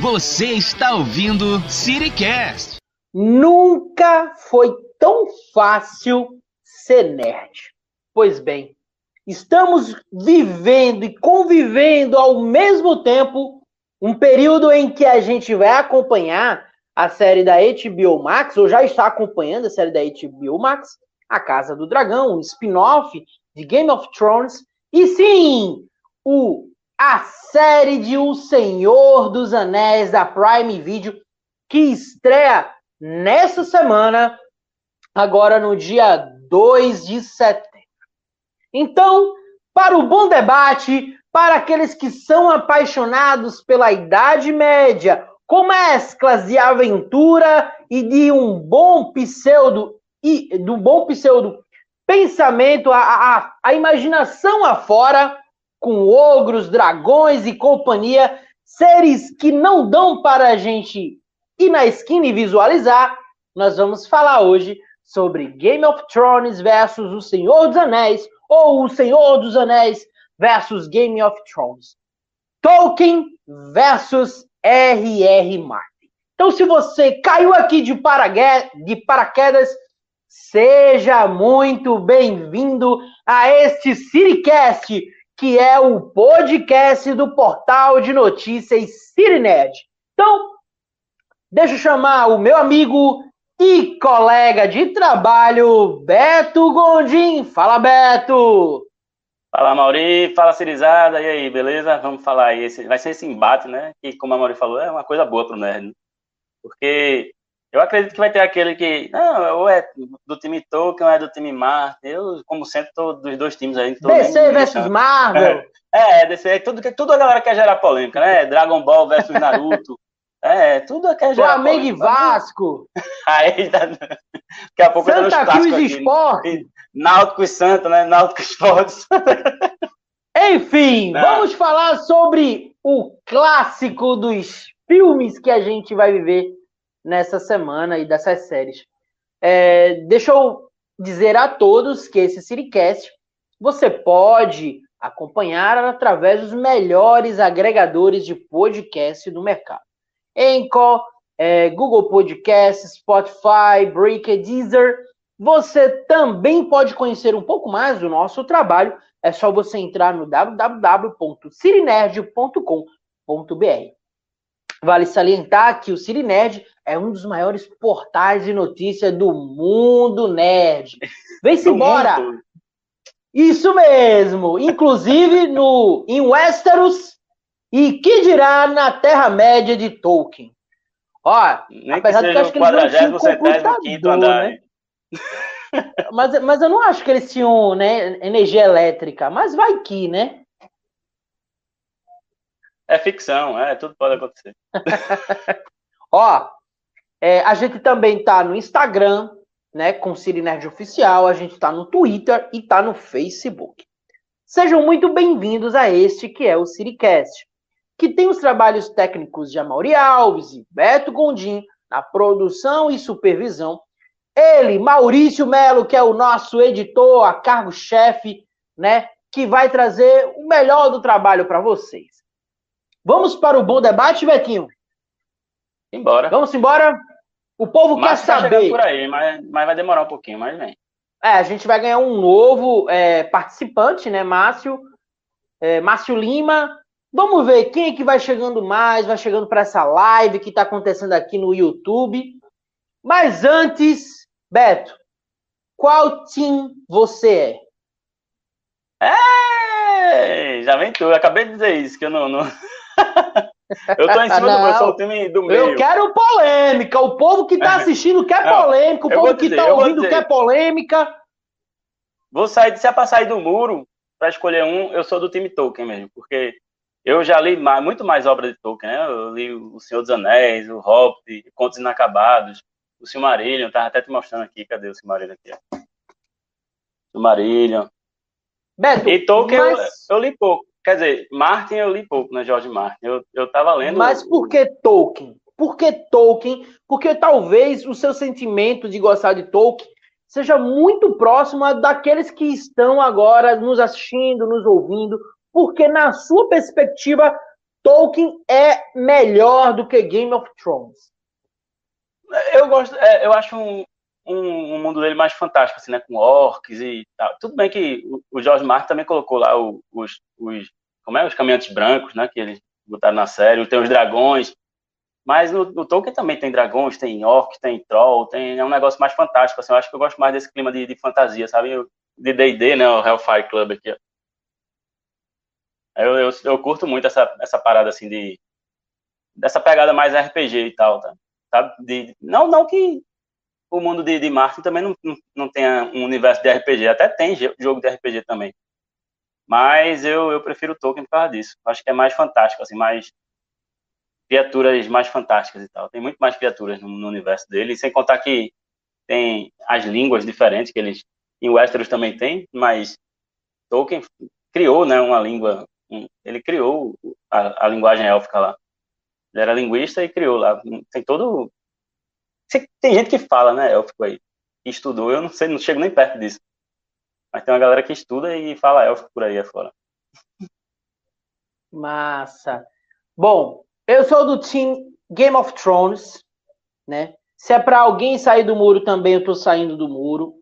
Você está ouvindo CityCast. Nunca foi tão fácil ser nerd. Pois bem, estamos vivendo e convivendo ao mesmo tempo um período em que a gente vai acompanhar a série da HBO Max, ou já está acompanhando a série da HBO Max, A Casa do Dragão, um spin-off de Game of Thrones, e sim, o a série de O Senhor dos Anéis da Prime Video, que estreia nessa semana, agora no dia 2 de setembro. Então, para o bom debate, para aqueles que são apaixonados pela Idade Média, com mesclas de aventura e de um bom pseudo e do bom pseudo pensamento, a, a, a imaginação afora, com ogros, dragões e companhia, seres que não dão para a gente ir na esquina e visualizar, nós vamos falar hoje sobre Game of Thrones versus O Senhor dos Anéis, ou O Senhor dos Anéis versus Game of Thrones. Tolkien versus R.R. Martin. Então, se você caiu aqui de, de paraquedas, seja muito bem-vindo a este CityCast, que é o podcast do portal de notícias CityNet. Então, deixa eu chamar o meu amigo e colega de trabalho, Beto Gondim. Fala, Beto! Fala, Mauri. Fala, Cirizada. E aí, beleza? Vamos falar aí. Vai ser esse embate, né? Que, como a Mauri falou, é uma coisa boa pro nerd. Né? Porque eu acredito que vai ter aquele que, não, ou é do time Tolkien ou é do time Marvel. Eu, como sempre, tô dos dois times aí. DC versus Marvel. É, DC, é tudo, tudo a galera quer gerar polêmica, né? Dragon Ball versus Naruto. É, tudo quer gerar Flamengo e Vasco. Aí, tá, daqui a pouco Santa tá Cruz aqui, Esporte. Náutico e Santa, né? Náutico Esportes. Enfim, Não. vamos falar sobre o clássico dos filmes que a gente vai viver nessa semana e dessas séries. É, deixa eu dizer a todos que esse Siricast você pode acompanhar através dos melhores agregadores de podcast do mercado. Anchor, é, Google Podcast, Spotify, Breaker, Deezer. Você também pode conhecer um pouco mais do nosso trabalho. É só você entrar no www.cirinerd.com.br. Vale salientar que o Cirinerd é um dos maiores portais de notícia do mundo nerd. Vem-se embora! Mundo. Isso mesmo! Inclusive no, em Westeros e que dirá na Terra-média de Tolkien. Ó, Nem apesar de que eu acho que eles não tinham computador, né? mas, mas eu não acho que eles tinham né, energia elétrica, mas vai que, né? É ficção, é, tudo pode acontecer. Ó, é, a gente também tá no Instagram, né, com Siri Nerd Oficial, a gente tá no Twitter e tá no Facebook. Sejam muito bem-vindos a este que é o Siricast que tem os trabalhos técnicos de Amaury Alves e Beto Gondim na produção e supervisão. Ele, Maurício Melo, que é o nosso editor, a cargo-chefe, né, que vai trazer o melhor do trabalho para vocês. Vamos para o bom debate, Betinho? Embora. Vamos embora? O povo mas quer saber. por aí, mas, mas vai demorar um pouquinho, mas vem. É, a gente vai ganhar um novo é, participante, né, Márcio? É, Márcio Lima, Vamos ver quem é que vai chegando mais, vai chegando para essa live que está acontecendo aqui no YouTube. Mas antes, Beto, qual time você é? É, já vem eu acabei de dizer isso, que eu não. não... eu tô em cima não, do meu, sou o time do meio. Eu quero polêmica, o povo que tá assistindo quer polêmica, o povo que tá ouvindo quer polêmica. Vou sair, se é pra sair do muro, para escolher um, eu sou do time Tolkien mesmo, porque eu já li mais, muito mais obras de Tolkien, né? Eu li O Senhor dos Anéis, O Hobbit, Contos Inacabados, o Silmarillion, tava até te mostrando aqui, cadê o Silmarillion aqui? Silmarillion. Beto, e Tolkien mas... eu, eu, li pouco. Quer dizer, Martin eu li pouco, né, George Martin. Eu, eu tava lendo... Mas por que Tolkien? Por que Tolkien? Porque talvez o seu sentimento de gostar de Tolkien seja muito próximo daqueles que estão agora nos assistindo, nos ouvindo, porque na sua perspectiva Tolkien é melhor do que Game of Thrones. Eu gosto, é, eu acho um, um, um, mundo dele mais fantástico, assim, né? Com orcs e tal. Tudo bem que o, o George Martin também colocou lá os, os, como é, os caminhantes brancos, né? Que eles botaram na série, tem os dragões. Mas no, no, Tolkien também tem dragões, tem orcs, tem troll, tem, é um negócio mais fantástico, assim, eu acho que eu gosto mais desse clima de, de fantasia, sabe? De D&D, né, o Hellfire Club aqui, ó. Eu, eu, eu, curto muito essa, essa parada, assim, de... Dessa pegada mais RPG e tal, tá? Sabe? De, não, não que o mundo de, de Martin também não, não, tenha um universo de RPG, até tem jogo de RPG também. Mas eu, eu prefiro Tolkien por causa disso. Acho que é mais fantástico, assim, mais criaturas mais fantásticas e tal. Tem muito mais criaturas no, no universo dele, sem contar que tem as línguas diferentes que eles em Westeros também tem, mas Tolkien criou, né, uma língua, ele criou a, a, linguagem élfica lá. Ele era linguista e criou lá. Tem todo tem gente que fala, né, élfico aí, que estudou, eu não sei, não chego nem perto disso. Mas tem uma galera que estuda e fala élfico por aí afora. Massa. Bom, eu sou do time Game of Thrones, né? Se é para alguém sair do muro também, eu tô saindo do muro.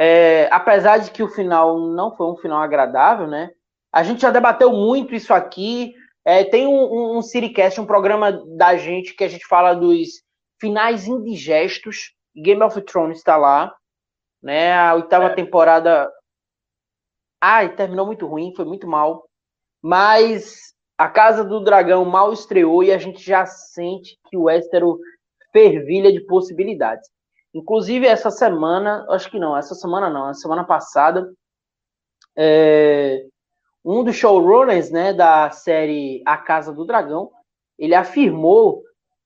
É, apesar de que o final não foi um final agradável, né? A gente já debateu muito isso aqui. É, tem um, um, um Siricast, um programa da gente que a gente fala dos finais indigestos. Game of Thrones está lá, né? A oitava é. temporada. Ai, terminou muito ruim, foi muito mal. Mas a Casa do Dragão mal estreou e a gente já sente que o Westeros fervilha de possibilidades. Inclusive, essa semana, acho que não, essa semana não, a semana passada, é, um dos showrunners né, da série A Casa do Dragão, ele afirmou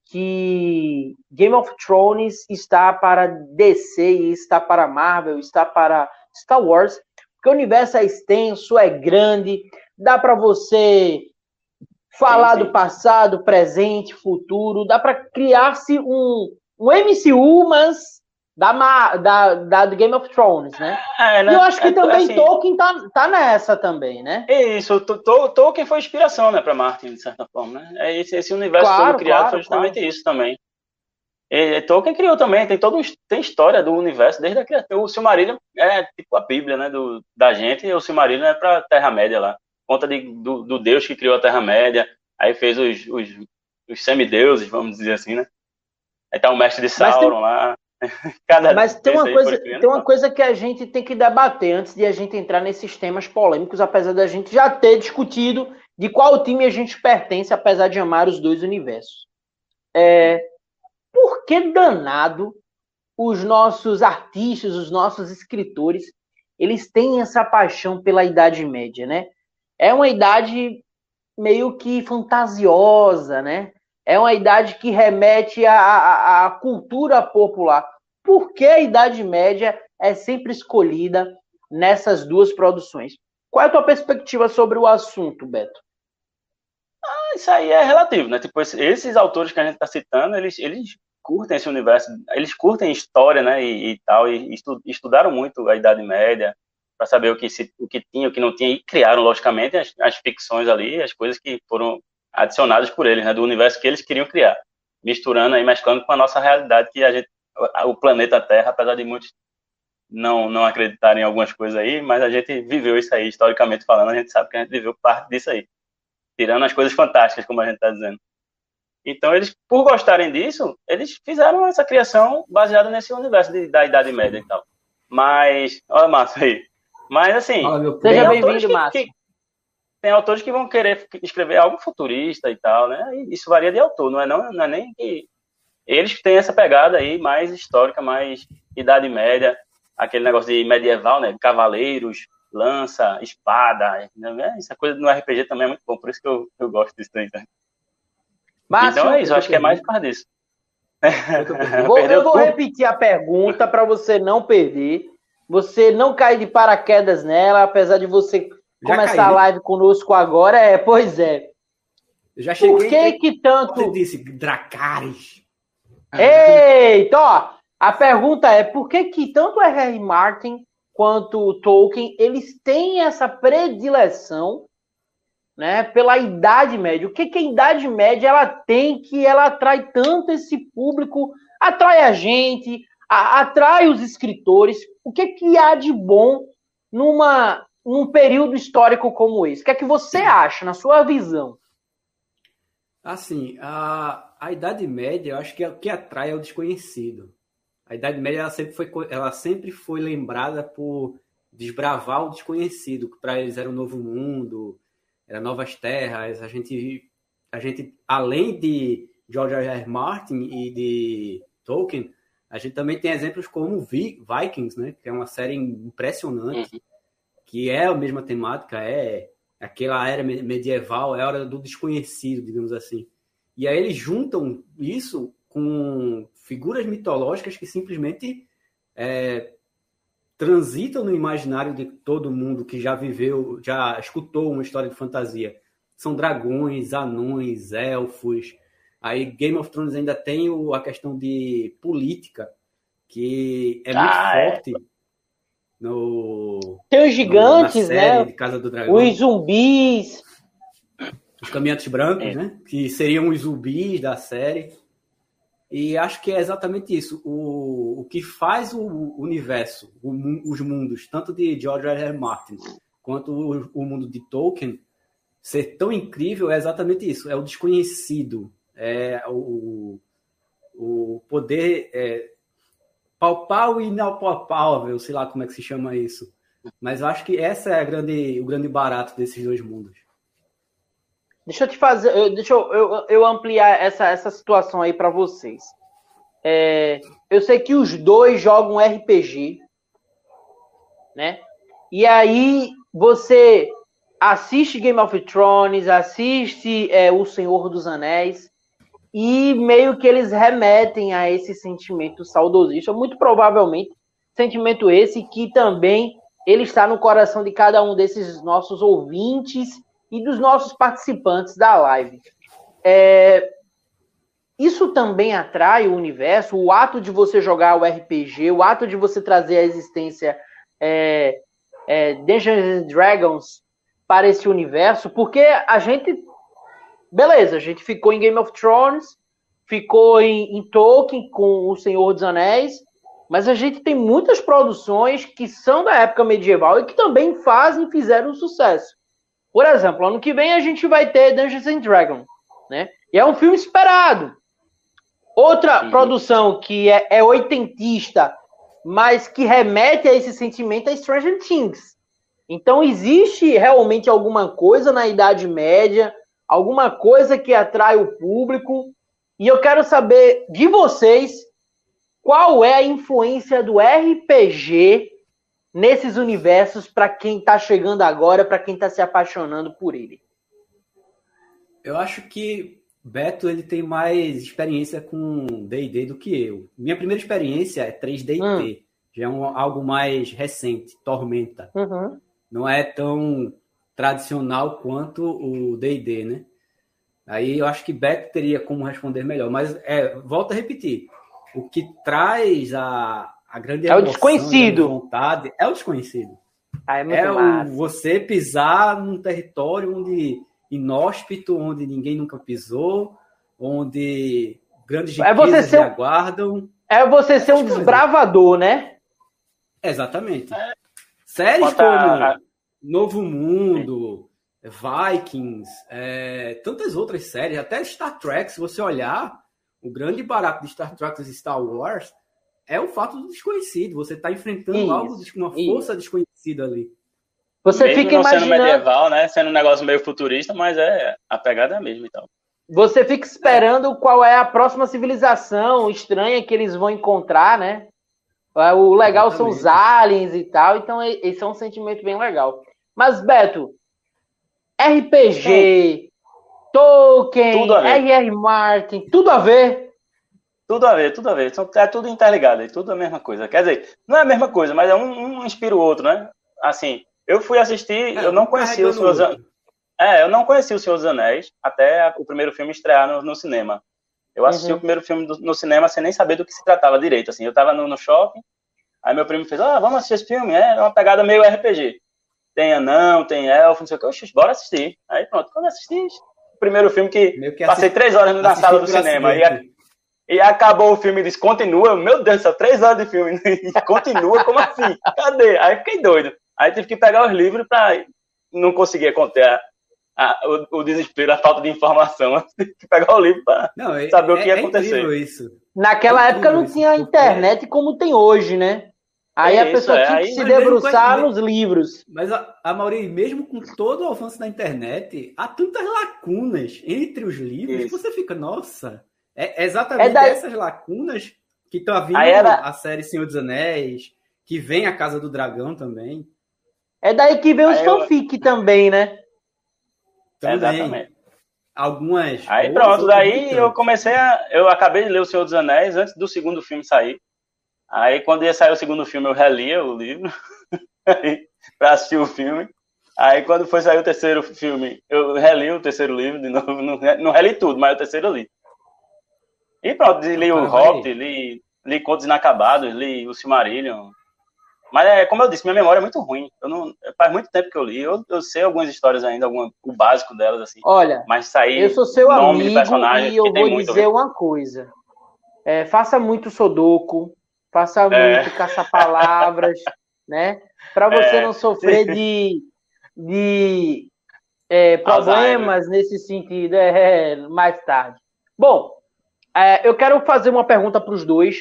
que Game of Thrones está para DC, está para Marvel, está para Star Wars, porque o universo é extenso, é grande, dá para você falar sim, sim. do passado, presente, futuro, dá para criar-se um, um MCU, mas da, da, da Game of Thrones, né? É, né? E eu acho que é, também assim, Tolkien tá, tá nessa também, né? Isso, Tolkien foi inspiração, né, para Martin, de certa forma, né? É esse, esse universo claro, todo criado claro, foi justamente claro. isso também. E, Tolkien criou também, tem todo tem história do universo desde a criação. O Silmarillion é tipo a Bíblia, né, do, da gente, e o Silmarillion é para Terra-média lá conta de, do, do, Deus que criou a Terra-média, aí fez os, os, os semideuses, vamos dizer assim, né? Aí tá o mestre de Sauron tem... lá. Cada Mas tem uma, coisa, tem uma coisa que a gente tem que debater antes de a gente entrar nesses temas polêmicos, apesar da gente já ter discutido de qual time a gente pertence, apesar de amar os dois universos. É, por que danado os nossos artistas, os nossos escritores, eles têm essa paixão pela Idade Média, né? é uma idade meio que fantasiosa, né? É uma idade que remete à, à, à cultura popular. Por que a Idade Média é sempre escolhida nessas duas produções? Qual é a tua perspectiva sobre o assunto, Beto? Ah, isso aí é relativo, né? Tipo, esses autores que a gente está citando, eles, eles curtem esse universo, eles curtem história, né? E, e tal, e estudaram muito a Idade Média, para saber o que, se, o que tinha, o que não tinha, e criaram, logicamente, as, as ficções ali, as coisas que foram adicionadas por eles, né, do universo que eles queriam criar, misturando aí, mesclando com a nossa realidade, que a gente, o planeta Terra, apesar de muitos não, não acreditarem em algumas coisas aí, mas a gente viveu isso aí, historicamente falando, a gente sabe que a gente viveu parte disso aí, tirando as coisas fantásticas, como a gente está dizendo. Então, eles, por gostarem disso, eles fizeram essa criação baseada nesse universo de, da Idade Média e tal. Mas, olha, Márcio aí, mas assim, seja bem-vindo, Márcio. Tem autores que vão querer escrever algo futurista e tal, né? E isso varia de autor, não é, não, não é nem que. Eles têm essa pegada aí mais histórica, mais Idade Média, aquele negócio de medieval, né? Cavaleiros, lança, espada. Né? Essa coisa no RPG também é muito bom, por isso que eu, eu gosto disso aí. Tá? então é isso, eu acho que é mais por causa disso. Eu vou, eu vou repetir a pergunta para você não perder. Você não cai de paraquedas nela, apesar de você já começar caí, a live conosco agora. É, pois é. Eu já cheguei. Por que que tanto. Você disse Dracarys. Eita, ó. A pergunta é: por que que tanto R.R. Martin quanto o Tolkien eles têm essa predileção né, pela Idade Média. O que, que a Idade Média ela tem que ela atrai tanto esse público, atrai a gente, a, atrai os escritores? O que, que há de bom numa, num período histórico como esse? O que é que você acha, na sua visão? Assim, a, a Idade Média, eu acho que é o que atrai é o desconhecido. A Idade Média ela sempre foi, ela sempre foi lembrada por desbravar o desconhecido, que para eles era um novo mundo, era novas terras. A gente, a gente além de George R. R. Martin e de Tolkien, a gente também tem exemplos como Vikings, né, que é uma série impressionante, uhum. Que é a mesma temática, é aquela era medieval, é a hora do desconhecido, digamos assim. E aí eles juntam isso com figuras mitológicas que simplesmente é, transitam no imaginário de todo mundo que já viveu, já escutou uma história de fantasia. São dragões, anões, elfos. Aí Game of Thrones ainda tem a questão de política, que é muito ah, é. No, tem os gigantes, né? De Casa do Dragão. Os zumbis. Os caminhantes brancos, é. né? Que seriam os zumbis da série. E acho que é exatamente isso. O, o que faz o universo, o, os mundos, tanto de George R. R. Martin quanto o, o, mundo de Tolkien, ser tão incrível é exatamente isso. É o desconhecido. É o, o poder é, palpar o inapalpável, sei lá como é que se chama isso. Mas eu acho que essa é grande, o grande barato desses dois mundos. Deixa eu te fazer, deixa eu, eu, eu ampliar essa, essa situação aí para vocês. É, eu sei que os dois jogam RPG, né? E aí você assiste Game of Thrones, assiste é, O Senhor dos Anéis, e meio que eles remetem a esse sentimento saudosista, muito provavelmente sentimento esse que também ele está no coração de cada um desses nossos ouvintes e dos nossos participantes da live. É, isso também atrai o universo, o ato de você jogar o RPG, o ato de você trazer a existência é, é, Dungeons and Dragons para esse universo, porque a gente, beleza, a gente ficou em Game of Thrones, ficou em, em Tolkien com O Senhor dos Anéis, mas a gente tem muitas produções que são da época medieval e que também fazem, fizeram sucesso. Por exemplo, ano que vem a gente vai ter Dungeons and Dragons, né? E é um filme esperado. Outra Sim. produção que é, é oitentista, mas que remete a esse sentimento é Stranger Things. Então existe realmente alguma coisa na Idade Média, alguma coisa que atrai o público. E eu quero saber de vocês qual é a influência do RPG nesses universos para quem está chegando agora, para quem está se apaixonando por ele? Eu acho que Beto ele tem mais experiência com D&D do que eu. Minha primeira experiência é 3D hum. já é um, algo mais recente, Tormenta. Uhum. Não é tão tradicional quanto o D&D, né? Aí eu acho que Beto teria como responder melhor, mas é, volto a repetir, o que traz a, a grande é o desconhecido. vontade é o desconhecido. Ah, é muito é o, você pisar num território onde inóspito, onde ninguém nunca pisou, onde grandes é você ser, aguardam. É você ser um desbravador, né? Exatamente. É. Séries como Novo Mundo, Vikings, é, tantas outras séries, até Star Trek, se você olhar, o grande barato de Star Trek e Star Wars é o fato do desconhecido. Você está enfrentando isso, algo, uma força isso. desconhecida ali. Você Mesmo fica imaginando... sendo medieval, né? Sendo um negócio meio futurista, mas é a pegada é a mesma, então. Você fica esperando é. qual é a próxima civilização estranha que eles vão encontrar, né? É, o legal Exatamente. são os aliens e tal, então esse é um sentimento bem legal. Mas, Beto, RPG, Tolkien, R.R. Martin, tudo a ver? Tudo a ver, tudo a ver. É tudo interligado, é tudo a mesma coisa. Quer dizer, não é a mesma coisa, mas é um, um inspira o outro, né? Assim, eu fui assistir, é, eu não conhecia o Senhor dos Anéis. É, eu não conhecia o Senhor dos Anéis até o primeiro filme estrear no, no cinema. Eu assisti uhum. o primeiro filme do, no cinema sem nem saber do que se tratava direito. Assim, eu tava no, no shopping, aí meu primo fez, ah, vamos assistir esse filme, é uma pegada meio RPG. Tem anão, tem elfo, não sei o que. Oxi, bora assistir. Aí pronto, quando assisti, o primeiro filme que, que passei três horas na sala do cinema. E, a, e, acabou o filme e disse, continua. Meu Deus do céu, três horas de filme. E continua, como assim? Cadê? Aí fiquei doido. Aí tive que pegar os livros para não conseguir conter a, a, o, o, desespero, a falta de informação. Tive que pegar o livro para saber é, o que ia é acontecer. Isso. Naquela é época não tinha internet como tem hoje, né? Aí é a pessoa isso, tinha que se debruçar nos livros. Mas a, a Mauri, mesmo com todo o avanço da internet, há tantas lacunas entre os livros que você fica, nossa, é exatamente é daí... essas lacunas que estão vindo era... a série Senhor dos Anéis, que vem a Casa do Dragão também. É daí que vem os fanfic eu... também, né? Também. Exatamente. Algumas. Aí pronto, daí eu comecei a. Eu acabei de ler O Senhor dos Anéis antes do segundo filme sair. Aí quando ia sair o segundo filme, eu relia o livro para assistir o filme. Aí quando foi sair o terceiro filme, eu reli o terceiro livro de novo. Não, não reli tudo, mas o terceiro eu li. E pronto, li o Hobbit, li, li Contos Inacabados, li o Silmarillion. Mas é, como eu disse, minha memória é muito ruim. Eu não, faz muito tempo que eu li. Eu, eu sei algumas histórias ainda, alguma, o básico delas, assim. Olha, mas sair eu sou seu amigo e eu vou dizer uma coisa. É, faça muito Sudoku, Faça é. muito, caça-palavras, né? Para você é. não sofrer de, de é, problemas Alzheimer. nesse sentido é, mais tarde. Bom, é, eu quero fazer uma pergunta para os dois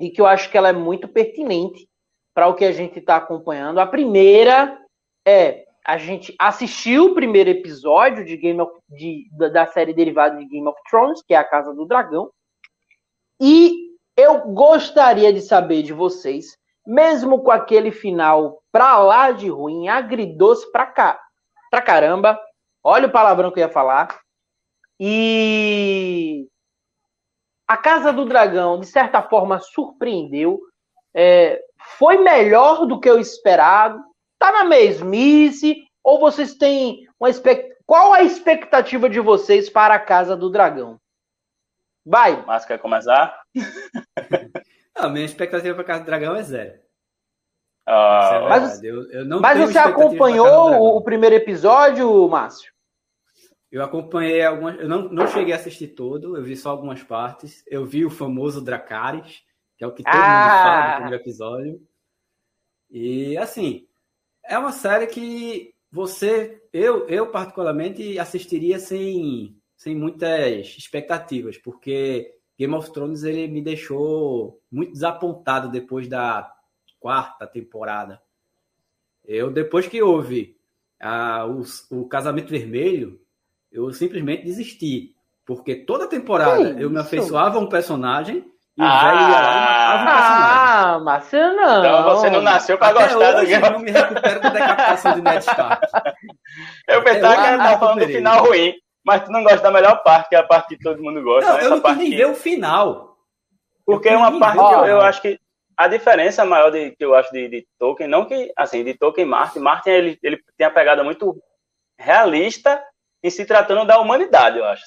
e que eu acho que ela é muito pertinente para o que a gente está acompanhando. A primeira é a gente assistiu o primeiro episódio de Game of, de, da série derivada de Game of Thrones, que é a Casa do Dragão, e eu gostaria de saber de vocês, mesmo com aquele final pra lá de ruim, agridoce pra cá, pra caramba. Olha o palavrão que eu ia falar. E a Casa do Dragão, de certa forma, surpreendeu. É, foi melhor do que eu esperado. Tá na mesmice? Ou vocês têm uma expect... Qual a expectativa de vocês para a Casa do Dragão? Vai. Márcio quer começar? não, minha expectativa para Casa do Dragão é zero. Ah, é mas, eu, eu mas você acompanhou o primeiro episódio, Márcio? Eu acompanhei algumas. Eu não, não cheguei a assistir todo, eu vi só algumas partes. Eu vi o famoso Dracarys, que é o que todo ah. mundo fala no primeiro episódio. E assim, é uma série que você, eu, eu particularmente assistiria sem sem muitas expectativas, porque Game of Thrones ele me deixou muito desapontado depois da quarta temporada. Eu, depois que houve a, o, o Casamento Vermelho, eu simplesmente desisti. Porque toda temporada eu me afeiçoava a um personagem e ah, o velho ia lá e matava um personagem. Ah, mas você não. Então você não nasceu para gostar do Game of Thrones. Eu não me recupero da decapitação de Ned Stark. Eu pensava que era falando do final ruim. Mas tu não gosta da melhor parte, que é a parte que todo mundo gosta. Não, né? eu não parte nem ver o final. Porque é uma parte que eu, eu, acho que a diferença maior de, que eu acho de, de Tolkien, não que, assim, de Tolkien e Martin, Martin ele, ele tem a pegada muito realista em se tratando da humanidade, eu acho.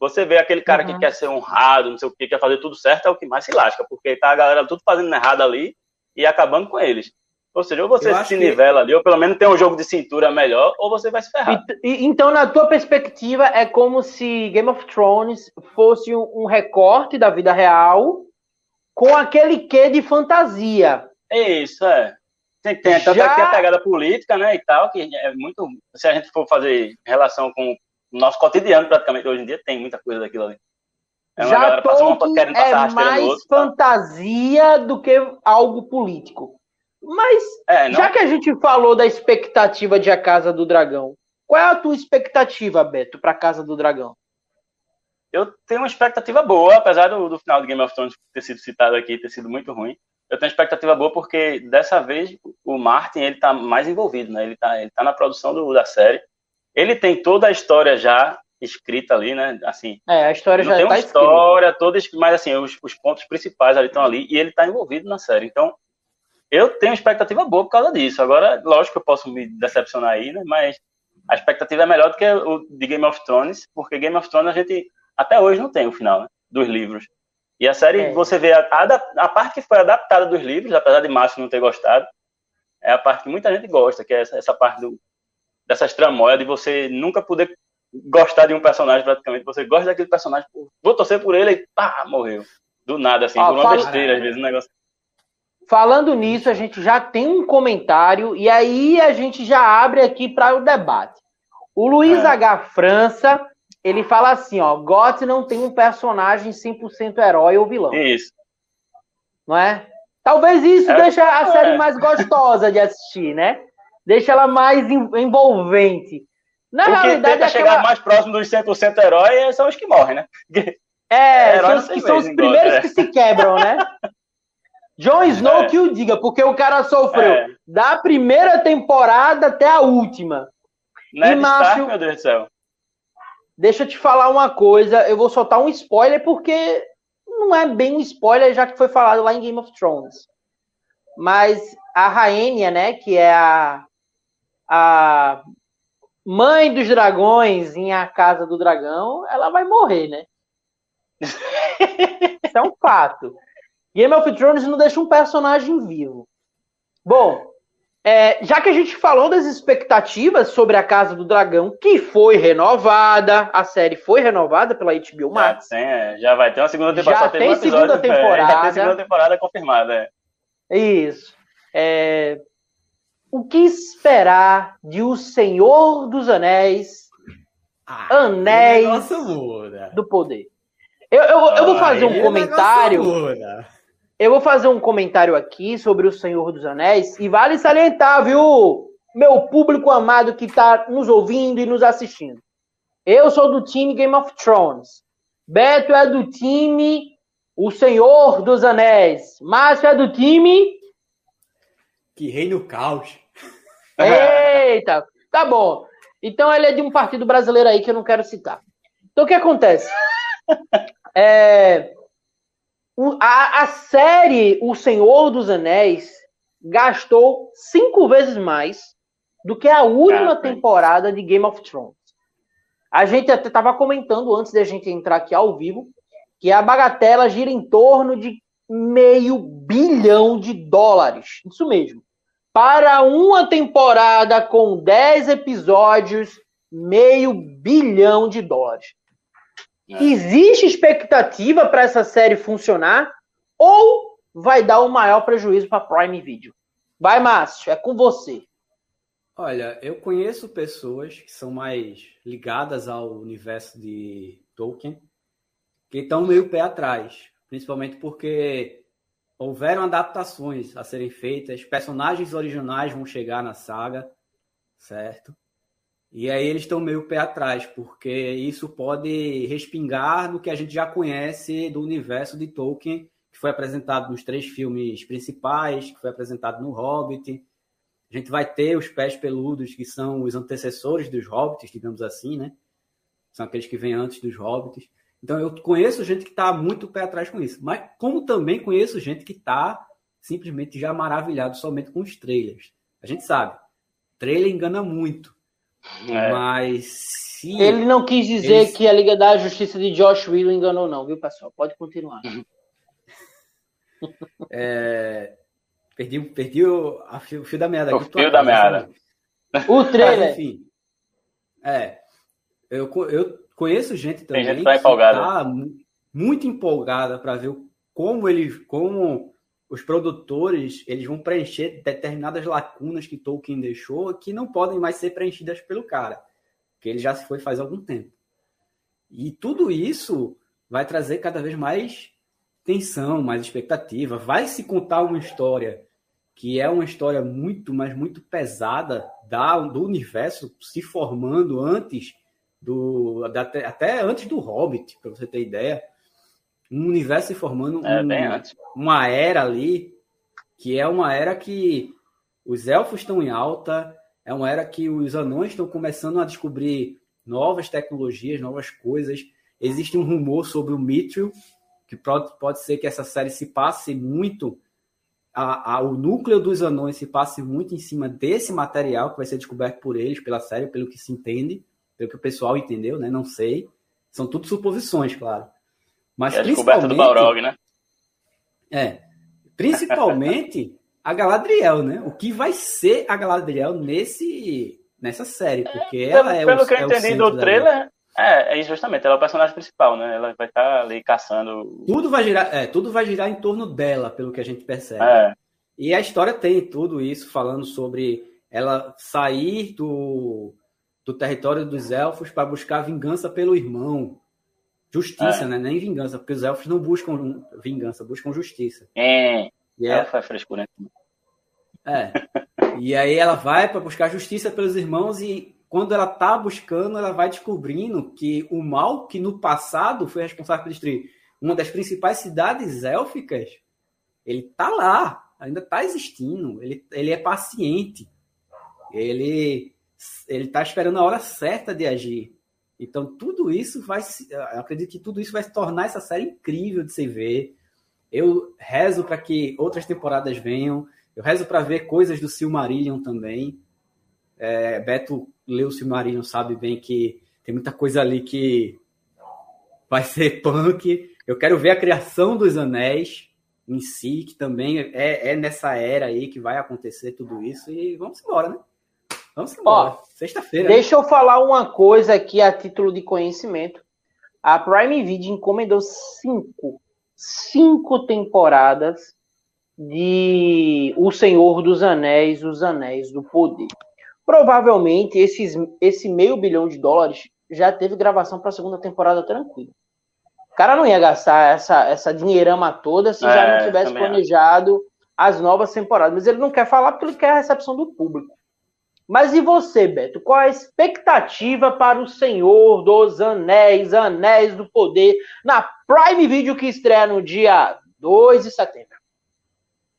Você vê aquele cara uhum. que quer ser honrado, não sei o que, quer fazer tudo certo, é o que mais se lasca, porque tá a galera tudo fazendo errado ali e acabando com eles. Ou seja, ou você se nivela que... ali, ou pelo menos tem um jogo de cintura melhor, ou você vai se ferrar. E, e, então, na tua perspectiva, é como se Game of Thrones fosse um, um recorte da vida real com aquele quê de fantasia. Isso, é. Tem, tem tanto Já... aqui a pegada política, né, e tal, que é muito... Se a gente for fazer relação com o nosso cotidiano, praticamente, hoje em dia, tem muita coisa daquilo ali. É Já Tolkien é mais outro, fantasia do que algo político. Mas, é, já que a gente falou da expectativa de A Casa do Dragão, qual é a tua expectativa, Beto, para A Casa do Dragão? Eu tenho uma expectativa boa, apesar do, do, final do Game of Thrones ter sido citado aqui, ter sido muito ruim. Eu tenho uma expectativa boa porque dessa vez o Martin ele tá mais envolvido, né? Ele está ele tá na produção do, da série. Ele tem toda a história já escrita ali, né? Assim. É, a história já tem uma história toda, mas assim os, os pontos principais ali estão ali e ele está envolvido na série. Então eu tenho expectativa boa por causa disso. Agora, lógico que eu posso me decepcionar aí, né? Mas a expectativa é melhor do que o de Game of Thrones, porque Game of Thrones a gente até hoje não tem o final né? dos livros. E a série, é. você vê a, a, a, parte que foi adaptada dos livros, apesar de Márcio não ter gostado, é a parte que muita gente gosta, que é essa, essa parte do, dessas tramóias de você nunca poder gostar de um personagem praticamente. Você gosta daquele personagem, vou torcer por ele e pá, morreu. Do nada, assim, por uma fala... besteira, às vezes, um negócio. Falando nisso, a gente já tem um comentário e aí a gente já abre aqui para o debate. O Luiz é. H. França, ele fala assim, ó, GOT não tem um personagem 100% herói ou vilão. Isso. Não é? Talvez isso é, deixe a série é. mais gostosa de assistir, né? Deixa ela mais envolvente. Na Porque realidade, tenta aquela... chegar mais próximo dos 100% herói são os que morrem, né? É, são os que são os primeiros é. que se quebram, né? Jon Snow é. que o diga, porque o cara sofreu é. da primeira temporada até a última. Ned e Márcio, meu Deus do céu. Deixa eu te falar uma coisa, eu vou soltar um spoiler porque não é bem um spoiler, já que foi falado lá em Game of Thrones. Mas a Rainha, né, que é a, a mãe dos dragões em A Casa do Dragão, ela vai morrer, né? Isso é um fato. Game of Thrones não deixa um personagem vivo. Bom, é, já que a gente falou das expectativas sobre a Casa do Dragão, que foi renovada, a série foi renovada pela HBO Max. Já, tem, é, já vai ter uma segunda temporada. Já tem um segunda temporada. já tem segunda temporada confirmada. É. Isso. É, o que esperar de O Senhor dos Anéis, ah, Anéis do Poder? Eu, eu, eu vou fazer um comentário. Eu vou fazer um comentário aqui sobre o Senhor dos Anéis e vale salientar, viu, meu público amado que está nos ouvindo e nos assistindo. Eu sou do time Game of Thrones. Beto é do time O Senhor dos Anéis. Márcio é do time. Que reina o caos. Eita, tá bom. Então ele é de um partido brasileiro aí que eu não quero citar. Então o que acontece? É, a, a série O Senhor dos Anéis gastou cinco vezes mais do que a última temporada de Game of Thrones. A gente até estava comentando antes da gente entrar aqui ao vivo que a bagatela gira em torno de meio bilhão de dólares. Isso mesmo. Para uma temporada com 10 episódios, meio bilhão de dólares. É. Existe expectativa para essa série funcionar ou vai dar o maior prejuízo para Prime Video? Vai, Márcio, é com você. Olha, eu conheço pessoas que são mais ligadas ao universo de Tolkien que estão meio pé atrás, principalmente porque houveram adaptações a serem feitas, personagens originais vão chegar na saga, certo? E aí eles estão meio pé atrás, porque isso pode respingar no que a gente já conhece do universo de Tolkien, que foi apresentado nos três filmes principais, que foi apresentado no Hobbit. A gente vai ter os pés peludos, que são os antecessores dos Hobbits, digamos assim, né? São aqueles que vêm antes dos Hobbits. Então eu conheço gente que está muito pé atrás com isso, mas como também conheço gente que está simplesmente já maravilhado somente com os trailers. A gente sabe, trailer engana muito. É. Mas se. Ele não quis dizer eles... que a Liga da Justiça de Josh Whedon enganou, não, viu, pessoal? Pode continuar. é... Perdi, perdi o, a fio, o fio da meada. O fio da meada. O trailer. Mas, enfim. É. Eu, eu conheço gente também Tem gente que tá empolgada. Tá muito empolgada para ver como ele, como os produtores eles vão preencher determinadas lacunas que Tolkien deixou que não podem mais ser preenchidas pelo cara, que ele já se foi faz algum tempo. E tudo isso vai trazer cada vez mais tensão, mais expectativa. Vai se contar uma história que é uma história muito, mas muito pesada da, do universo se formando antes do até, antes do Hobbit, para você ter ideia um universo se formando, é, um, uma era ali, que é uma era que os elfos estão em alta, é uma era que os anões estão começando a descobrir novas tecnologias, novas coisas. Existe um rumor sobre o Mithril, que pode, pode ser que essa série se passe muito, a, a, o núcleo dos anões se passe muito em cima desse material que vai ser descoberto por eles, pela série, pelo que se entende, pelo que o pessoal entendeu, né? Não sei. São tudo suposições, claro. Mas é a descoberta do Balrog, né? É. Principalmente a Galadriel, né? O que vai ser a Galadriel nesse, nessa série, porque é, ela é pelo o que eu é entendi do trailer, é, é justamente, ela é o personagem principal, né? Ela vai estar ali caçando. Tudo vai girar, é, tudo vai girar em torno dela, pelo que a gente percebe. É. E a história tem tudo isso falando sobre ela sair do, do território dos elfos para buscar vingança pelo irmão. Justiça, É. né? Nem vingança, porque os elfos não buscam vingança, buscam justiça. É, E é, faz frescura. é. E aí ela vai para buscar justiça pelos irmãos e quando ela tá buscando, ela vai descobrindo que o mal que no passado foi responsável por destruir uma das principais cidades élficas, ele tá lá, ainda tá existindo, ele, ele é paciente. Ele ele tá esperando a hora certa de agir. Então tudo isso vai se, eu acredito que tudo isso vai se tornar essa série incrível de se ver. Eu rezo para que outras temporadas venham. Eu rezo para ver coisas do Silmarillion também. É, Beto leu o Silmarillion, sabe bem que tem muita coisa ali que vai ser punk. Eu quero ver a criação dos anéis em si, que também é, é nessa era aí que vai acontecer tudo isso. E vamos embora, né? Vamos embora. Sexta-feira. né? Deixa eu falar uma coisa aqui a título de conhecimento. A Prime Video encomendou cinco, cinco temporadas de O Senhor dos Anéis, Os Anéis do Poder. Provavelmente esses, esse meio bilhão de dólares já teve gravação para a segunda temporada tranquilo. O cara não ia gastar essa, essa dinheirama toda se já É, não tivesse também acho. planejado as novas temporadas. Mas ele não quer falar porque ele quer a recepção do público. Mas e você, Beto? Qual a expectativa para o Senhor dos Anéis, Anéis do Poder, na Prime Video que estreia no dia 2 de setembro?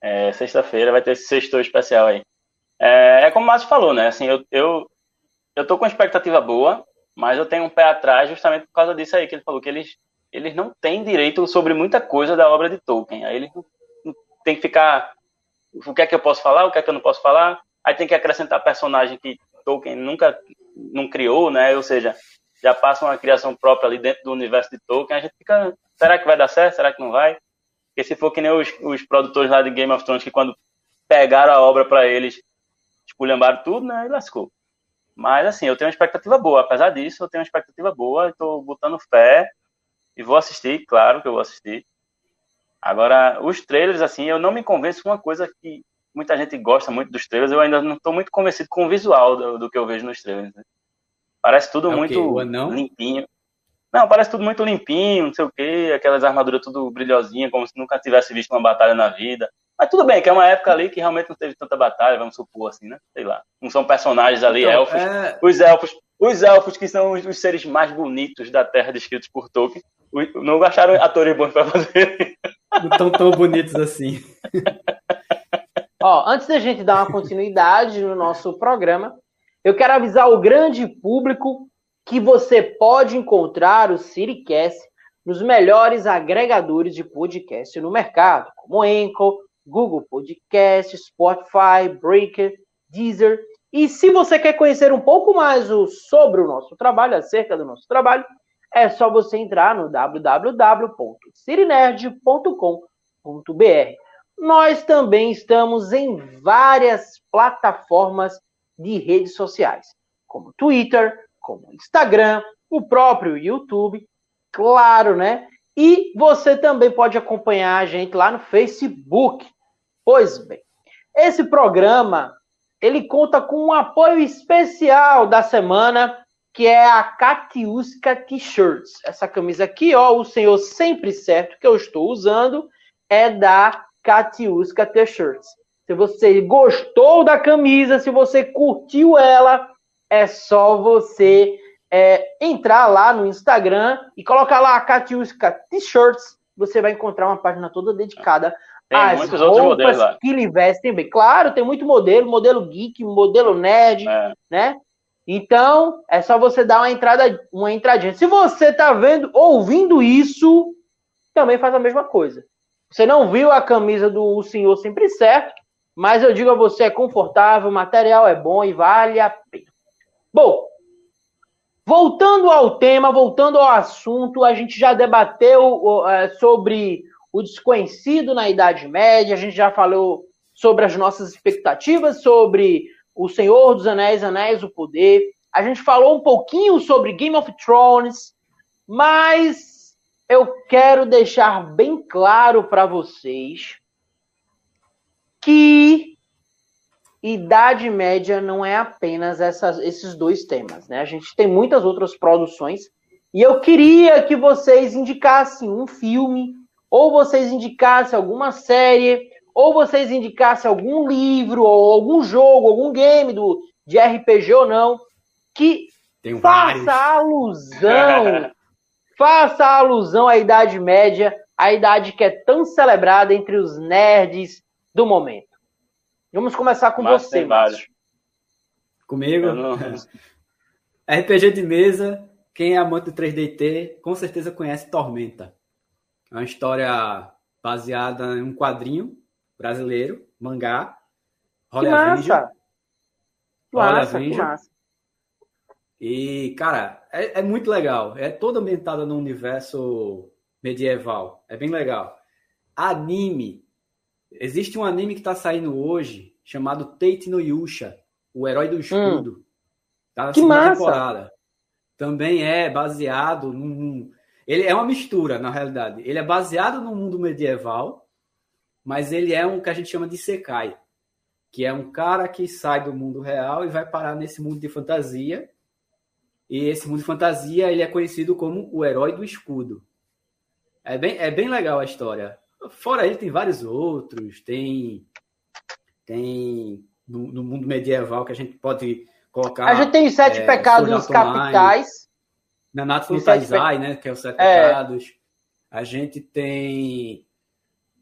É, sexta-feira vai ter esse sexto especial aí. É, é como o Márcio falou, né? Assim, eu, eu, eu tô com expectativa boa, mas eu tenho um pé atrás justamente por causa disso aí que ele falou, que eles, eles não têm direito sobre muita coisa da obra de Tolkien. Aí eles não tem que ficar. O que é que eu posso falar, o que é que eu não posso falar. Aí tem que acrescentar personagem que Tolkien nunca não criou, né? Ou seja, já passa uma criação própria ali dentro do universo de Tolkien. A gente fica. Será que vai dar certo? Será que não vai? Porque se for que nem os, os produtores lá de Game of Thrones, que quando pegaram a obra para eles, esculhambaram tudo, né? E lascou. Mas, assim, eu tenho uma expectativa boa. Apesar disso, eu tenho uma expectativa boa. Estou botando fé e vou assistir, claro que eu vou assistir. Agora, os trailers, assim, eu não me convenço com uma coisa que muita gente gosta muito dos trailers. Eu ainda não estou muito convencido com o visual do, do que eu vejo nos trailers. Né? Parece tudo É muito limpinho. Não, parece tudo muito limpinho, não sei o quê, aquelas armaduras tudo brilhosinha, como se nunca tivesse visto uma batalha na vida. Mas tudo bem, que é uma época ali que realmente não teve tanta batalha, vamos supor assim, né? Sei lá. Não são personagens ali, Então, elfos. é, Os elfos, os elfos que são os, os seres mais bonitos da Terra descritos por Tolkien, não acharam atores bons para fazer. não tão tão bonitos assim. Ó, antes da gente dar uma continuidade no nosso programa, eu quero avisar o grande público que você pode encontrar o CityCast nos melhores agregadores de podcast no mercado, como Anchor, Google Podcast, Spotify, Breaker, Deezer. E se você quer conhecer um pouco mais sobre o nosso trabalho, acerca do nosso trabalho, é só você entrar no www.cirinerd.com.br. Nós também estamos em várias plataformas de redes sociais, como Twitter, como Instagram, o próprio YouTube, claro, né? E você também pode acompanhar a gente lá no Facebook. Pois bem, esse programa ele conta com um apoio especial da semana, que é a Katiuska T-Shirts. Essa camisa aqui, ó, o senhor sempre certo que eu estou usando é da Katiuska T-Shirts. Se você gostou da camisa, se você curtiu ela, é só você é, entrar lá no Instagram e colocar lá Katiuska T-Shirts. Você vai encontrar uma página toda dedicada Tem às muitos outros modelos lá. que lhe vestem bem. Claro, tem muito modelo, modelo geek, modelo nerd, É, né? Então, é só você dar uma entrada, uma entradinha. Se você está vendo, ouvindo isso, também faz a mesma coisa. Você não viu a camisa do senhor sempre certo, mas eu digo a você, é confortável, o material é bom e vale a pena. Bom, voltando ao tema, voltando ao assunto, a gente já debateu é, sobre o desconhecido na Idade Média, a gente já falou sobre as nossas expectativas sobre O Senhor dos Anéis, Anéis do Poder. A gente falou um pouquinho sobre Game of Thrones, mas eu quero deixar bem claro para vocês que Idade Média não é apenas essas, esses dois temas, né? A gente tem muitas outras produções e eu queria que vocês indicassem um filme, ou vocês indicassem alguma série, ou vocês indicassem algum livro, ou algum jogo, algum game do, de RPG ou não, que Tem faça vários. alusão, faça alusão à Idade Média, a idade que é tão celebrada entre os nerds do momento. Vamos começar com Márcio você. Márcio. Comigo? Não- RPG de mesa, quem é amante do 3DT, com certeza conhece Tormenta. É uma história baseada em um quadrinho brasileiro, mangá. Que Holly massa! Avenger. Que Olha, massa, que massa. E, cara, é, é muito legal. É toda ambientada no universo medieval. É bem legal. Anime. Existe um anime que está saindo hoje chamado Tate no Yusha, o herói do escudo. Tá Hum. Que segunda massa! temporada. Também é baseado num. Ele é uma mistura, na realidade. Ele é baseado no mundo medieval, mas ele é um que a gente chama de Sekai, que é um cara que sai do mundo real e vai parar nesse mundo de fantasia. E esse mundo de fantasia ele é conhecido como o herói do escudo. É bem, é bem legal a história. Fora ele, tem vários outros. Tem. Tem. No, no mundo medieval que a gente pode colocar. A gente tem os sete é, pecados capitais. Sete Taizai, né? Que é os sete É. pecados. A gente tem.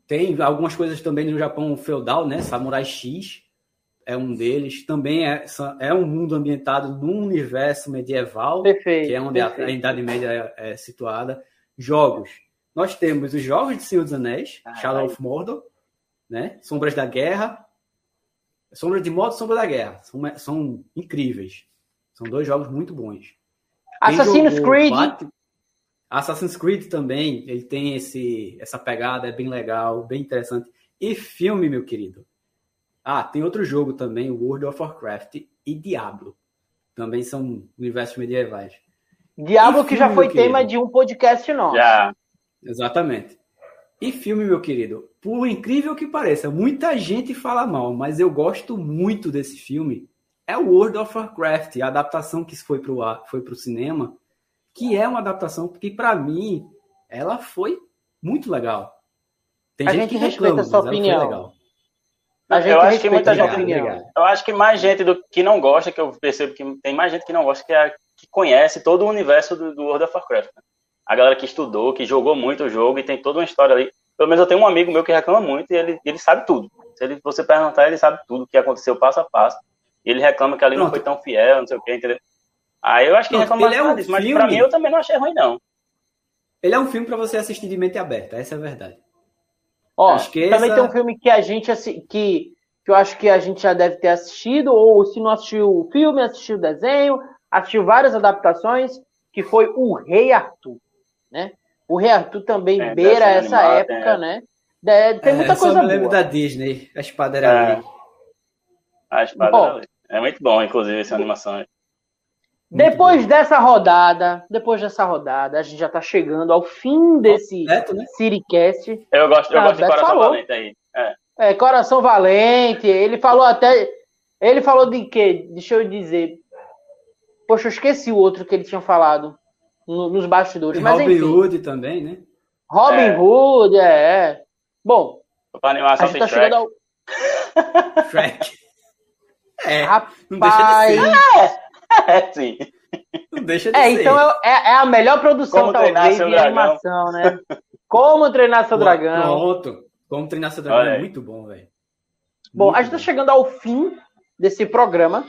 Tem algumas coisas também no Japão feudal, né? Samurai X é um deles. Também é, é um mundo ambientado num universo medieval, Perfeito. que é onde a, perfeito. a Idade Média é, é situada. Jogos. Nós temos os jogos de Senhor dos Anéis, Ah, Shadow vai. of Mordor, né? Sombras da Guerra. Sombras de Morte e Sombra da Guerra. São, são incríveis. São dois jogos muito bons. Quem Assassin's Creed. Assassin's Creed também, ele tem esse, essa pegada, é bem legal, bem interessante. E filme, meu querido. Ah, tem outro jogo também, World of Warcraft e Diablo. Também são universos medievais. Diablo E que já foi tema querido? de um podcast nosso. Já. Exatamente. E filme, meu querido, por incrível que pareça, muita gente fala mal, mas eu gosto muito desse filme. É o World of Warcraft, a adaptação que foi pro ar, foi pro cinema, que é uma adaptação que para mim ela foi muito legal. Tem A gente, gente que respeita reclama, a sua mas ela foi opinião. Eu acho que muita gente. opinião. obrigado. Eu acho que mais gente do que não gosta, que eu percebo que tem mais gente que não gosta, que, é, que conhece todo o universo do, do World of Warcraft. né? A galera que estudou, que jogou muito o jogo e tem toda uma história ali. Pelo menos eu tenho um amigo meu que reclama muito e ele, ele sabe tudo. Se ele, você perguntar, ele sabe tudo o que aconteceu passo a passo. E ele reclama que ali não Pronto. foi tão fiel, não sei o que, entendeu? Aí eu acho que Pronto, reclama é um disso, mas pra mim eu também não achei ruim, não. Ele é um filme para você assistir de mente aberta, essa é a verdade. Ó, Esqueça- também tem um filme que a gente assi- que, que eu acho que a gente já deve ter assistido, ou se não assistiu o filme, assistiu o desenho, assistiu várias adaptações, que foi o Rei Arthur, né? O Rei Arthur também É, beira essa animado, época, tem, é. né? De- tem É, muita eu coisa me lembro boa. da Disney, a espada era É. ali. A espada Bom. era ali. É muito bom, inclusive, essa animação. Depois dessa rodada, depois dessa rodada, a gente já tá chegando ao fim desse Certo, né? Citycast. Eu gosto, eu Ah, gosto de Coração falou. Valente aí. É. É, Coração Valente, ele falou até. Ele falou de quê? Deixa eu dizer. Poxa, eu esqueci o outro que ele tinha falado no- nos bastidores. Tem Mas Robin enfim. Hood também, né? Robin É. Hood, é, é. Bom, Pra a animação gente tá Shrek. chegando ao. Shrek. É, não deixa Rapaz. de ser. É, sim. Não deixa de É, ser. então é, é- é a melhor produção, Como talvez, de Dragão. animação, né? Como treinar seu Pô, dragão. Pronto. Como treinar seu dragão é muito bom, velho. Bom, Muito a gente está chegando ao fim desse programa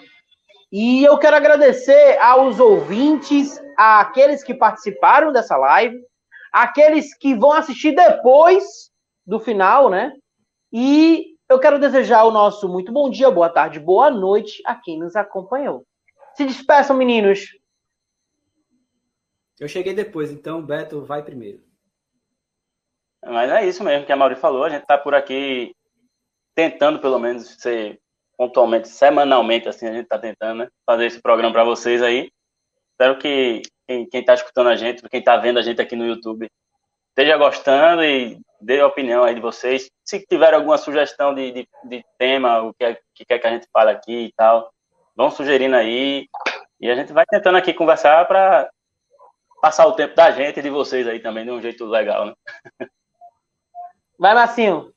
e eu quero agradecer aos ouvintes, àqueles que participaram dessa live, àqueles que vão assistir depois do final, né? E eu quero desejar o nosso muito bom dia, boa tarde, boa noite a quem nos acompanhou. Se despeçam, meninos. Eu cheguei depois, então o Beto vai primeiro. Mas é isso mesmo que a Mauri falou. A gente tá por aqui tentando, pelo menos, ser pontualmente, semanalmente, assim, a gente está tentando né, fazer esse programa para vocês aí. Espero que quem está escutando a gente, quem está vendo a gente aqui no YouTube, esteja gostando e dê a opinião aí de vocês. Se tiver alguma sugestão de, de, de tema, o que, é, que quer que a gente fale aqui e tal, vão sugerindo aí. E a gente vai tentando aqui conversar para passar o tempo da gente e de vocês aí também de um jeito legal, né? Vai, Massinho.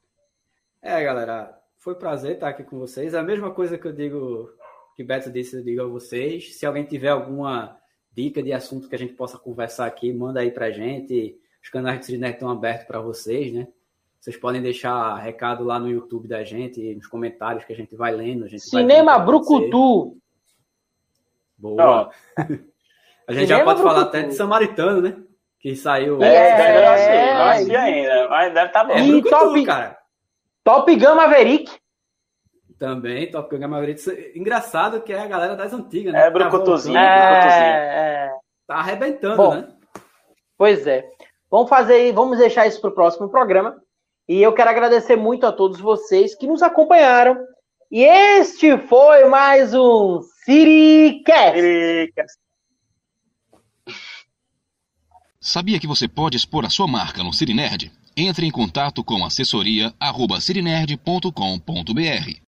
É, galera, foi um prazer estar aqui com vocês. A mesma coisa que eu digo, que Beto disse, eu digo a vocês. Se alguém tiver alguma dica de assunto que a gente possa conversar aqui, manda aí pra gente. Os canais do Cinenet estão abertos para vocês, né? Vocês podem deixar recado lá no YouTube da gente, nos comentários que a gente vai lendo. Gente Cinema vai Brucutu. Boa. a gente Cinema já pode Brucutu. falar até de Samaritano, né? Que saiu. É, é, é, eu achei ainda, mas deve estar tá bom. É Brucutu, top, cara. Top Gun Maverick. Também, Top Gun Maverick. Engraçado que é a galera das antigas, né? É, Brucutuzinho. É, é... Tá arrebentando, Bom, né? Pois é. Vamos fazer, vamos deixar isso para o próximo programa. E eu quero agradecer muito a todos vocês que nos acompanharam. E este foi mais um CityCast. CityCast. Sabia que você pode expor a sua marca no City Nerd? Entre em contato com assessoria@cirinerd.com.br.